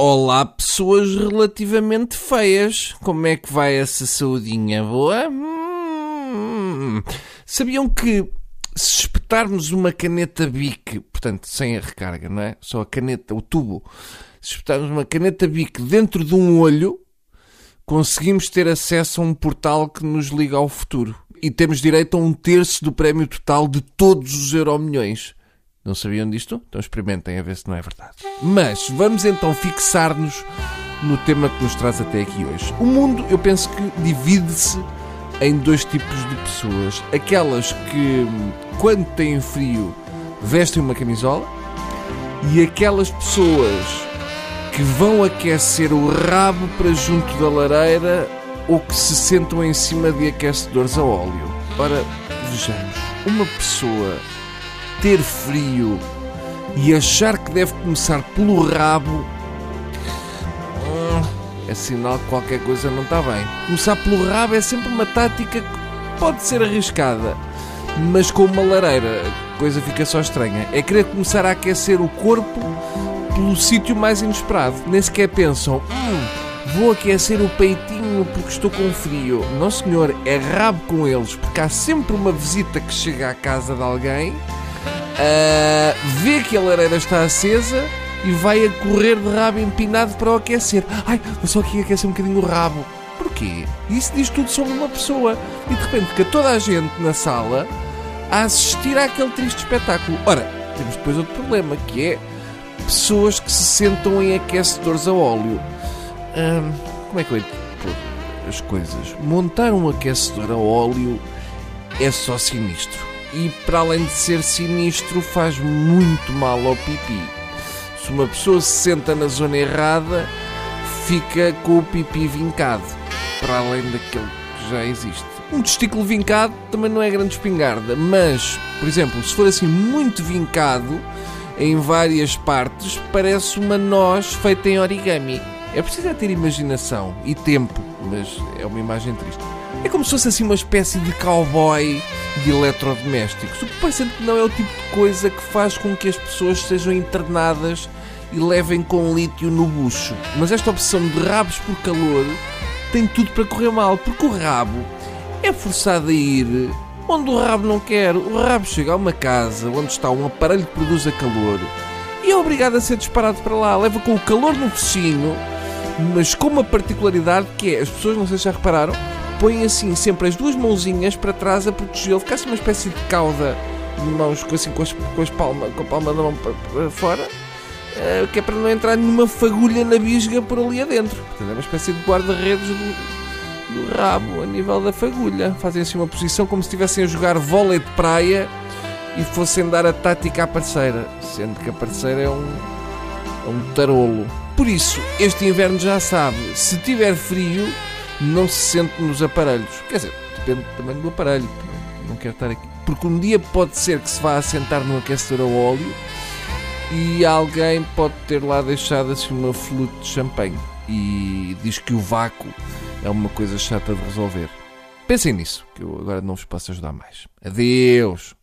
Olá, pessoas relativamente feias. Como é que vai essa saudinha? Boa? Hum. Sabiam que se espetarmos uma caneta Bic, portanto, sem a recarga, não é? Só a caneta, o tubo. Se espetarmos uma caneta Bic dentro de um olho, conseguimos ter acesso a um portal que nos liga ao futuro. E temos direito a um terço do prémio total de todos os euro-milhões. Não sabiam disto? Então experimentem a ver se não é verdade. Mas vamos então fixar-nos no tema que nos traz até aqui hoje. O mundo, eu penso que divide-se em dois tipos de pessoas. Aquelas que, quando têm frio, vestem uma camisola e aquelas pessoas que vão aquecer o rabo para junto da lareira ou que se sentam em cima de aquecedores a óleo. Ora, vejamos, uma pessoa ter frio e achar que deve começar pelo rabo hum, é sinal que qualquer coisa não está bem. Começar pelo rabo é sempre uma tática que pode ser arriscada, mas com uma lareira a coisa fica só estranha. É querer começar a aquecer o corpo pelo sítio mais inesperado. Nem sequer pensam, hum, vou aquecer o peitinho porque estou com frio. Não senhor, é rabo com eles, porque há sempre uma visita que chega à casa de alguém uh, vê que a lareira está acesa e vai a correr de rabo empinado para o aquecer. Ai, vou só aqui aquecer um bocadinho o rabo. Porquê? Isso diz tudo sobre uma pessoa. E de repente fica toda a gente na sala a assistir àquele triste espetáculo. Ora, temos depois outro problema, que é pessoas que se sentam em aquecedores a óleo. Como é que eu pôr as coisas? Montar um aquecedor a óleo é só sinistro e, para além de ser sinistro, faz muito mal ao pipi. Se uma pessoa se senta na zona errada, fica com o pipi vincado, para além daquele que já existe. Um testículo vincado também não é grande espingarda, mas, por exemplo, se for assim muito vincado em várias partes, parece uma noz feita em origami. É preciso é ter imaginação e tempo, mas é uma imagem triste. É como se fosse assim uma espécie de cowboy de eletrodomésticos. O que parece que não é o tipo de coisa que faz com que as pessoas sejam internadas e levem com lítio no bucho. Mas esta opção de rabos por calor tem tudo para correr mal, porque o rabo é forçado a ir onde o rabo não quer. O rabo chega a uma casa onde está um aparelho que produz a calor e é obrigado a ser disparado para lá. Leva com o calor no focinho, mas com uma particularidade que é, as pessoas não sei se já repararam, põe assim sempre as duas mãozinhas para trás a protegê-lo, fica assim uma espécie de cauda de mãos assim, com, as, com, as palma, com a palma da mão para, para fora, uh, que é para não entrar nenhuma fagulha na bisga por ali adentro. Portanto, é uma espécie de guarda-redes do, do rabo a nível da fagulha. Fazem assim uma posição como se estivessem a jogar vôlei de praia e fossem dar a tática à parceira, sendo que a parceira é um, é um tarolo. Por isso, este inverno já sabe, se tiver frio, não se sente nos aparelhos. Quer dizer, depende tamanho do aparelho. Não quero estar aqui. Porque um dia pode ser que se vá assentar num aquecedor a óleo e alguém pode ter lá deixado assim uma flute de champanhe e diz que o vácuo é uma coisa chata de resolver. Pensem nisso, que eu agora não vos posso ajudar mais. Adeus!